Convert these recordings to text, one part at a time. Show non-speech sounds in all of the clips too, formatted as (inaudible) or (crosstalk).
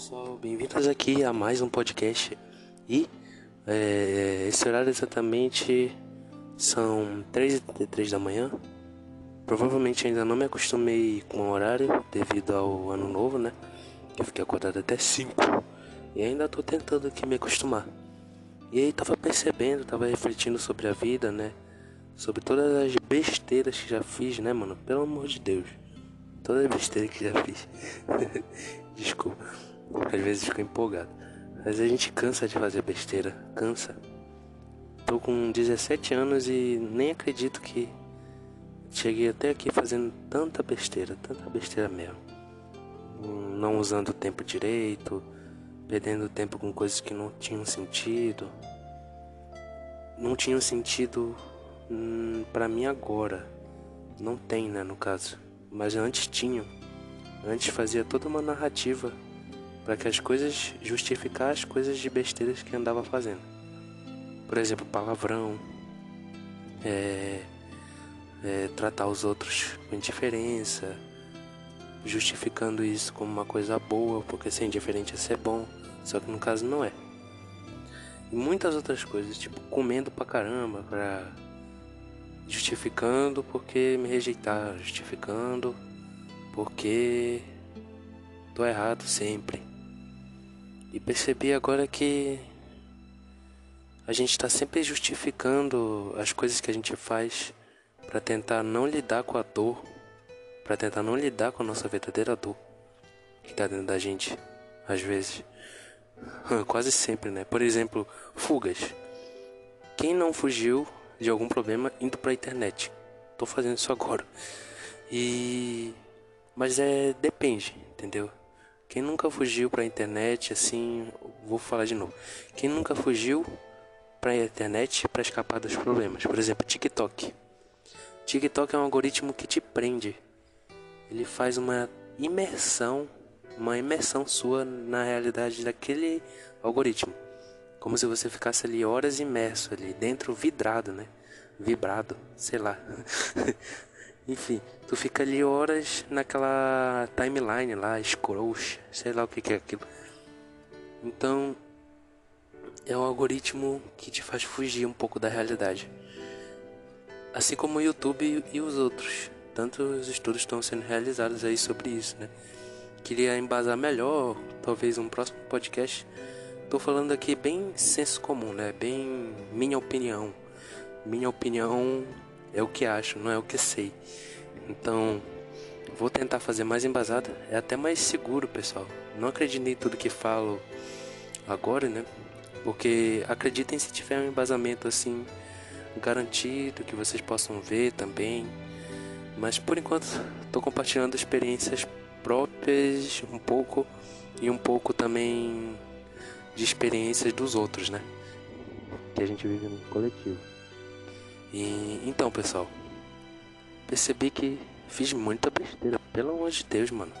pessoal, bem-vindos aqui a mais um podcast. E é, esse horário exatamente são 3 e 3 da manhã. Provavelmente ainda não me acostumei com o horário devido ao ano novo, né? Eu fiquei acordado até 5 e ainda tô tentando aqui me acostumar. E aí tava percebendo, tava refletindo sobre a vida, né? Sobre todas as besteiras que já fiz, né, mano? Pelo amor de Deus. Toda besteira que já fiz. (laughs) Desculpa. Às vezes fico empolgado. Mas a gente cansa de fazer besteira. Cansa. Tô com 17 anos e nem acredito que cheguei até aqui fazendo tanta besteira. Tanta besteira mesmo. Não usando o tempo direito. Perdendo tempo com coisas que não tinham sentido. Não tinham sentido hum, para mim agora. Não tem, né, no caso. Mas antes tinham. Antes fazia toda uma narrativa para que as coisas justificar as coisas de besteiras que andava fazendo. Por exemplo, palavrão, é, é, tratar os outros com indiferença, justificando isso como uma coisa boa, porque ser indiferente é ser bom, só que no caso não é. E muitas outras coisas, tipo comendo pra caramba, pra justificando porque me rejeitaram, justificando porque tô errado sempre. E percebi agora que a gente está sempre justificando as coisas que a gente faz para tentar não lidar com a dor, para tentar não lidar com a nossa verdadeira dor que tá dentro da gente, às vezes. (laughs) Quase sempre, né? Por exemplo, fugas. Quem não fugiu de algum problema indo pra internet? Tô fazendo isso agora. E mas é depende, entendeu? Quem nunca fugiu pra internet, assim, vou falar de novo. Quem nunca fugiu pra internet para escapar dos problemas? Por exemplo, TikTok. TikTok é um algoritmo que te prende. Ele faz uma imersão, uma imersão sua na realidade daquele algoritmo. Como se você ficasse ali horas imerso ali dentro, vidrado, né? Vibrado, sei lá. (laughs) Enfim, tu fica ali horas naquela timeline lá, scrolls, sei lá o que, que é aquilo. Então, é um algoritmo que te faz fugir um pouco da realidade. Assim como o YouTube e os outros. Tantos estudos estão sendo realizados aí sobre isso, né? Queria embasar melhor, talvez um próximo podcast. Tô falando aqui bem senso comum, né? Bem minha opinião. Minha opinião é o que acho, não é o que sei. Então, vou tentar fazer mais embasada. É até mais seguro, pessoal. Não acreditem em tudo que falo agora, né? Porque acreditem se tiver um embasamento assim garantido que vocês possam ver também. Mas por enquanto estou compartilhando experiências próprias um pouco e um pouco também de experiências dos outros, né? Que a gente vive no coletivo. E então, pessoal, percebi que fiz muita besteira, pelo amor de Deus, mano.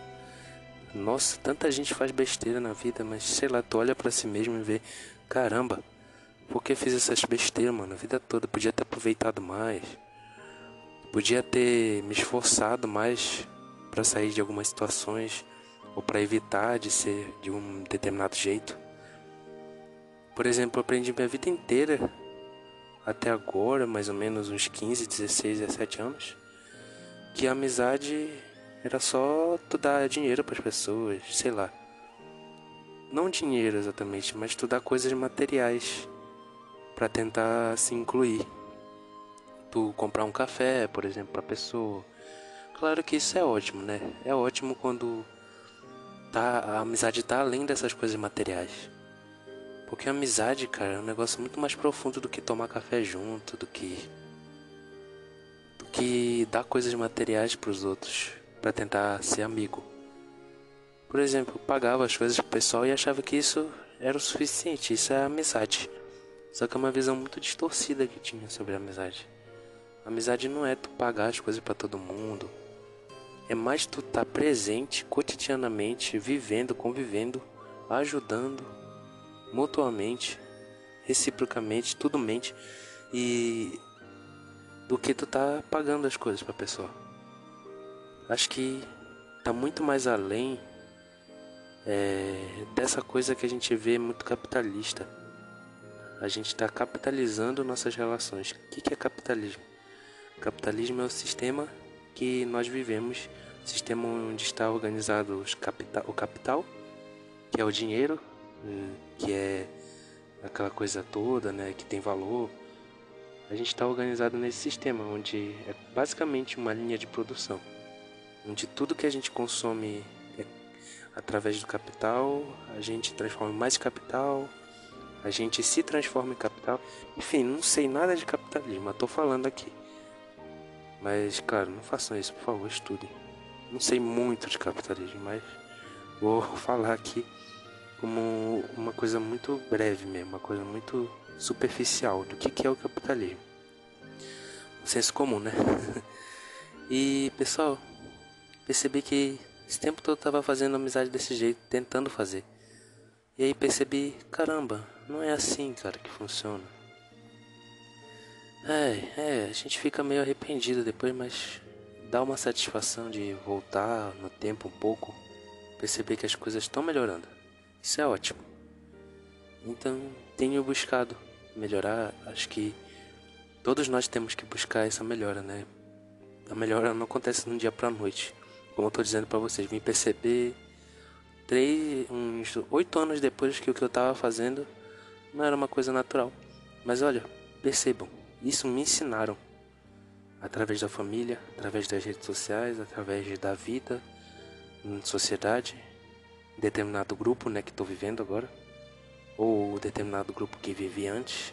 Nossa, tanta gente faz besteira na vida, mas sei lá, tu olha para si mesmo e vê, caramba, por que fiz essas besteiras, mano? A vida toda podia ter aproveitado mais. Podia ter me esforçado mais para sair de algumas situações ou para evitar de ser de um determinado jeito. Por exemplo, aprendi minha vida inteira até agora, mais ou menos uns 15, 16, 17 anos, que a amizade era só tu dar dinheiro para as pessoas, sei lá. Não dinheiro exatamente, mas tu dar coisas materiais para tentar se incluir. Tu comprar um café, por exemplo, para pessoa. Claro que isso é ótimo, né? É ótimo quando tá a amizade tá além dessas coisas materiais. Porque amizade, cara, é um negócio muito mais profundo do que tomar café junto, do que do que dar coisas materiais para os outros para tentar ser amigo. Por exemplo, pagava as coisas pro pessoal e achava que isso era o suficiente, isso é amizade. Só que é uma visão muito distorcida que tinha sobre a amizade. A amizade não é tu pagar as coisas para todo mundo. É mais tu estar tá presente cotidianamente, vivendo, convivendo, ajudando mutuamente, reciprocamente, tudo mente e do que tu tá pagando as coisas pra pessoa. Acho que tá muito mais além é, dessa coisa que a gente vê muito capitalista. A gente está capitalizando nossas relações. O que, que é capitalismo? Capitalismo é o sistema que nós vivemos, sistema onde está organizado capital, o capital, que é o dinheiro, que é aquela coisa toda, né, que tem valor. A gente está organizado nesse sistema, onde é basicamente uma linha de produção, onde tudo que a gente consome é através do capital, a gente transforma em mais capital, a gente se transforma em capital. Enfim, não sei nada de capitalismo, estou falando aqui. Mas, claro, não façam isso, por favor, estudem. Não sei muito de capitalismo, mas vou (laughs) falar aqui como uma coisa muito breve mesmo, uma coisa muito superficial do que, que é o capitalismo. Um senso comum, né? (laughs) e pessoal, percebi que esse tempo todo eu tava fazendo amizade desse jeito, tentando fazer. E aí percebi, caramba, não é assim, cara, que funciona. É, é, a gente fica meio arrependido depois, mas dá uma satisfação de voltar no tempo um pouco, perceber que as coisas estão melhorando. Isso é ótimo. Então, tenho buscado melhorar. Acho que todos nós temos que buscar essa melhora, né? A melhora não acontece de um dia pra noite. Como eu tô dizendo para vocês, vim perceber três, uns oito anos depois que o que eu tava fazendo não era uma coisa natural. Mas olha, percebam, isso me ensinaram através da família, através das redes sociais, através da vida sociedade determinado grupo, né, que estou vivendo agora, ou determinado grupo que vivi antes.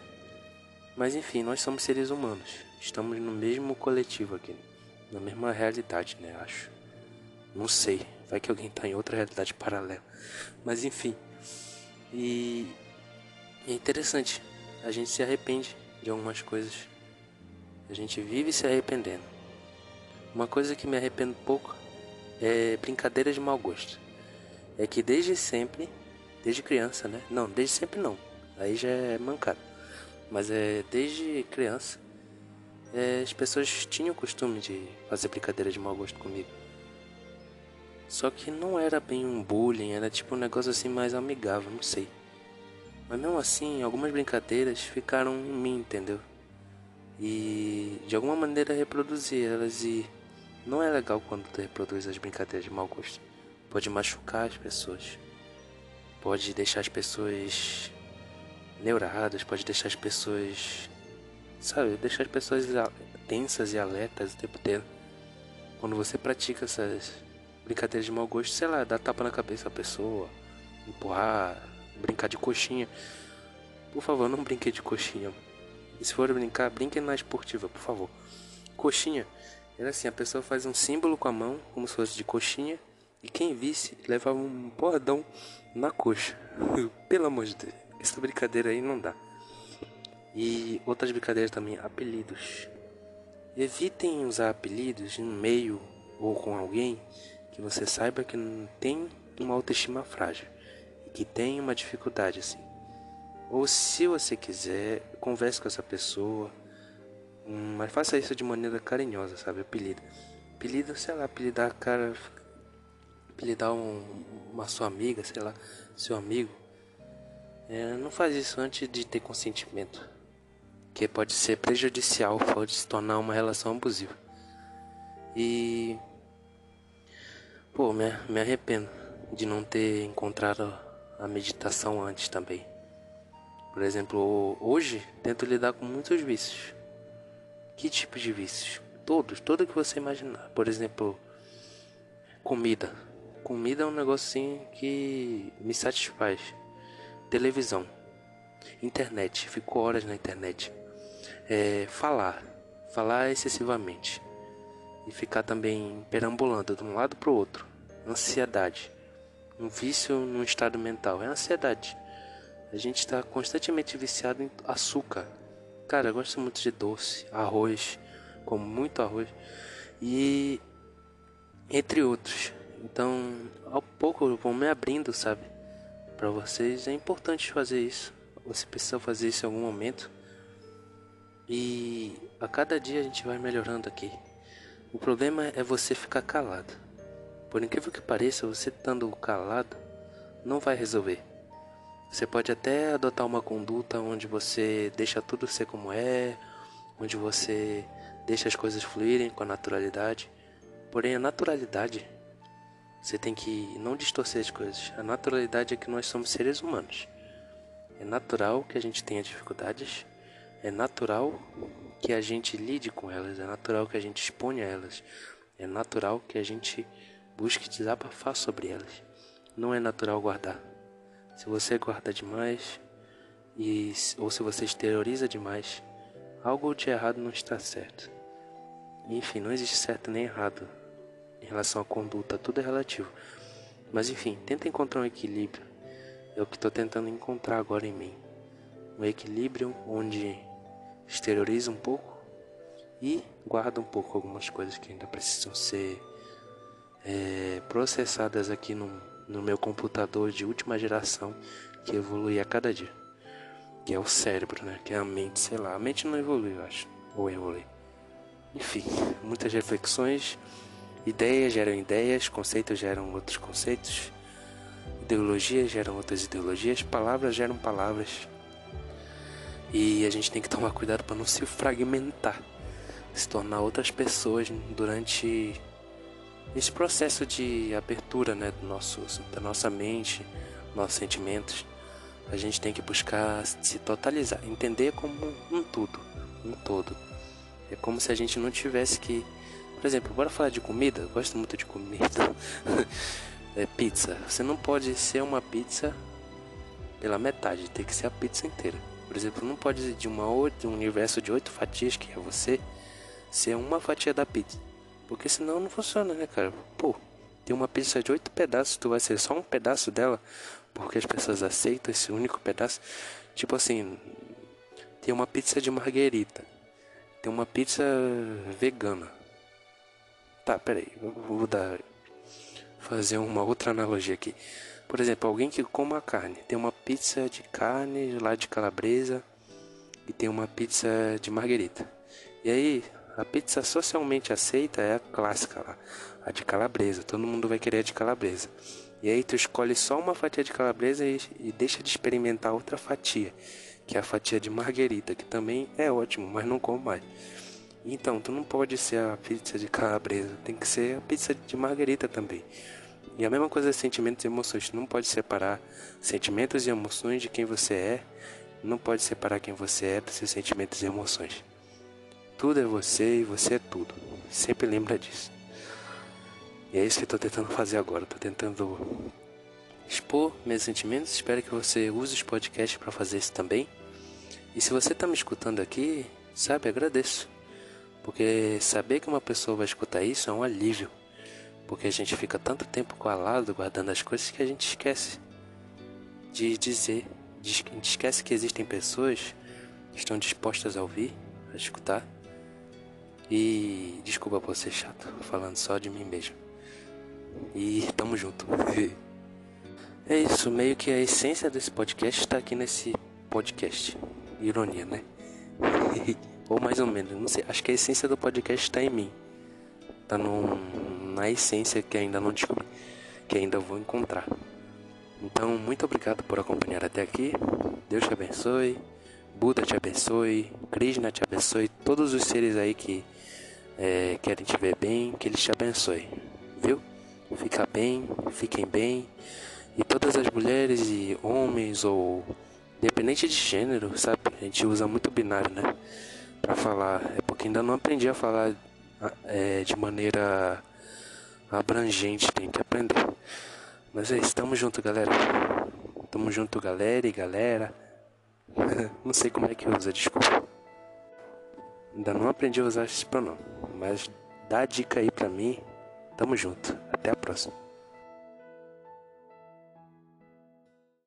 Mas enfim, nós somos seres humanos, estamos no mesmo coletivo aqui, na mesma realidade, né, acho. Não sei, vai que alguém está em outra realidade paralela. Mas enfim. E é interessante, a gente se arrepende de algumas coisas. A gente vive se arrependendo. Uma coisa que me arrependo pouco é brincadeiras de mau gosto é que desde sempre, desde criança, né? Não, desde sempre não. Aí já é mancado. Mas é desde criança, é, as pessoas tinham o costume de fazer brincadeira de mau gosto comigo. Só que não era bem um bullying, era tipo um negócio assim mais amigável, não sei. Mas mesmo assim, algumas brincadeiras ficaram em mim, entendeu? E de alguma maneira reproduzir elas e não é legal quando tu reproduz as brincadeiras de mau gosto pode machucar as pessoas, pode deixar as pessoas neuradas, pode deixar as pessoas, sabe, deixar as pessoas tensas e alertas o tempo inteiro. Quando você pratica essas brincadeiras de mau gosto, sei lá, dar tapa na cabeça da pessoa, empurrar, brincar de coxinha. Por favor, não brinque de coxinha. E se for brincar, brinque na esportiva, por favor. Coxinha, era assim, a pessoa faz um símbolo com a mão, como se fosse de coxinha, e quem visse levava um bordão na coxa. (laughs) Pelo amor de Deus, essa brincadeira aí não dá. E outras brincadeiras também, apelidos. Evitem usar apelidos no meio ou com alguém que você saiba que não tem uma autoestima frágil e que tem uma dificuldade assim. Ou se você quiser, converse com essa pessoa, hum, mas faça isso de maneira carinhosa, sabe? Apelido. Apelido, sei lá, apelidar cara apelidar um, uma sua amiga, sei lá, seu amigo, é, não faz isso antes de ter consentimento, que pode ser prejudicial, pode se tornar uma relação abusiva. E pô, me, me arrependo de não ter encontrado a meditação antes também. Por exemplo, hoje tento lidar com muitos vícios. Que tipo de vícios? Todos, todo que você imaginar. Por exemplo, comida. Comida é um assim que me satisfaz. Televisão, internet, fico horas na internet. É, falar, falar excessivamente e ficar também perambulando de um lado para o outro. Ansiedade, um vício no estado mental é ansiedade. A gente está constantemente viciado em açúcar. Cara, eu gosto muito de doce, arroz, como muito arroz e entre outros. Então, ao pouco eu vou me abrindo, sabe? Para vocês é importante fazer isso. Você precisa fazer isso em algum momento. E a cada dia a gente vai melhorando aqui. O problema é você ficar calado. Por incrível que pareça, você estando calado, não vai resolver. Você pode até adotar uma conduta onde você deixa tudo ser como é, onde você deixa as coisas fluírem com a naturalidade. Porém, a naturalidade, você tem que não distorcer as coisas. A naturalidade é que nós somos seres humanos. É natural que a gente tenha dificuldades, é natural que a gente lide com elas, é natural que a gente exponha elas, é natural que a gente busque desabafar sobre elas. Não é natural guardar. Se você guarda demais e ou se você exterioriza demais, algo de errado não está certo. Enfim, não existe certo nem errado em relação à conduta, tudo é relativo. Mas enfim, tenta encontrar um equilíbrio. É o que estou tentando encontrar agora em mim. Um equilíbrio onde exterioriza um pouco e guarda um pouco algumas coisas que ainda precisam ser é, processadas aqui no, no meu computador de última geração que evolui a cada dia. Que é o cérebro, né? Que é a mente, sei lá. A mente não evolui, eu acho. Ou evolui. Enfim, muitas reflexões. Ideias geram ideias, conceitos geram outros conceitos, ideologias geram outras ideologias, palavras geram palavras. E a gente tem que tomar cuidado para não se fragmentar, se tornar outras pessoas durante esse processo de abertura né, do nosso, da nossa mente, nossos sentimentos, a gente tem que buscar se totalizar, entender como um tudo, um todo. É como se a gente não tivesse que. Por exemplo, bora falar de comida? Eu gosto muito de comida. (laughs) é pizza. Você não pode ser uma pizza pela metade, tem que ser a pizza inteira. Por exemplo, não pode de uma de um universo de oito fatias que é você ser uma fatia da pizza. Porque senão não funciona, né, cara? Pô, tem uma pizza de oito pedaços, tu vai ser só um pedaço dela, porque as pessoas aceitam esse único pedaço. Tipo assim, tem uma pizza de marguerita, tem uma pizza vegana. Tá, peraí, vou dar, fazer uma outra analogia aqui. Por exemplo, alguém que coma carne, tem uma pizza de carne lá de calabresa e tem uma pizza de marguerita. E aí, a pizza socialmente aceita é a clássica lá, a de calabresa. Todo mundo vai querer a de calabresa. E aí tu escolhe só uma fatia de calabresa e, e deixa de experimentar outra fatia, que é a fatia de marguerita, que também é ótimo, mas não como mais. Então, tu não pode ser a pizza de calabresa, tem que ser a pizza de marguerita também. E a mesma coisa é sentimentos e emoções. Tu não pode separar sentimentos e emoções de quem você é. Não pode separar quem você é dos seus sentimentos e emoções. Tudo é você e você é tudo. Sempre lembra disso. E é isso que eu tô tentando fazer agora. Tô tentando expor meus sentimentos. Espero que você use os podcasts para fazer isso também. E se você tá me escutando aqui, sabe, agradeço. Porque saber que uma pessoa vai escutar isso é um alívio. Porque a gente fica tanto tempo colado guardando as coisas que a gente esquece de dizer. A gente esquece que existem pessoas que estão dispostas a ouvir, a escutar e desculpa por ser chato, falando só de mim mesmo. E tamo junto. (laughs) é isso, meio que a essência desse podcast está aqui nesse podcast. Ironia, né? (laughs) ou mais ou menos, não sei. Acho que a essência do podcast está em mim. Tá num, na essência que ainda não descobri, que ainda vou encontrar. Então, muito obrigado por acompanhar até aqui. Deus te abençoe. Buda te abençoe. Krishna te abençoe. Todos os seres aí que é, querem te ver bem, que eles te abençoem, viu? Fica bem, fiquem bem. E todas as mulheres e homens, ou independente de gênero, sabe? A gente usa muito binário, né? Pra falar. É porque ainda não aprendi a falar é, de maneira abrangente, tem que aprender. Mas é isso, tamo junto, galera. Tamo junto, galera e galera. (laughs) não sei como é que usa, desculpa. Ainda não aprendi a usar esse pronome, mas dá dica aí pra mim. Tamo junto. Até a próxima.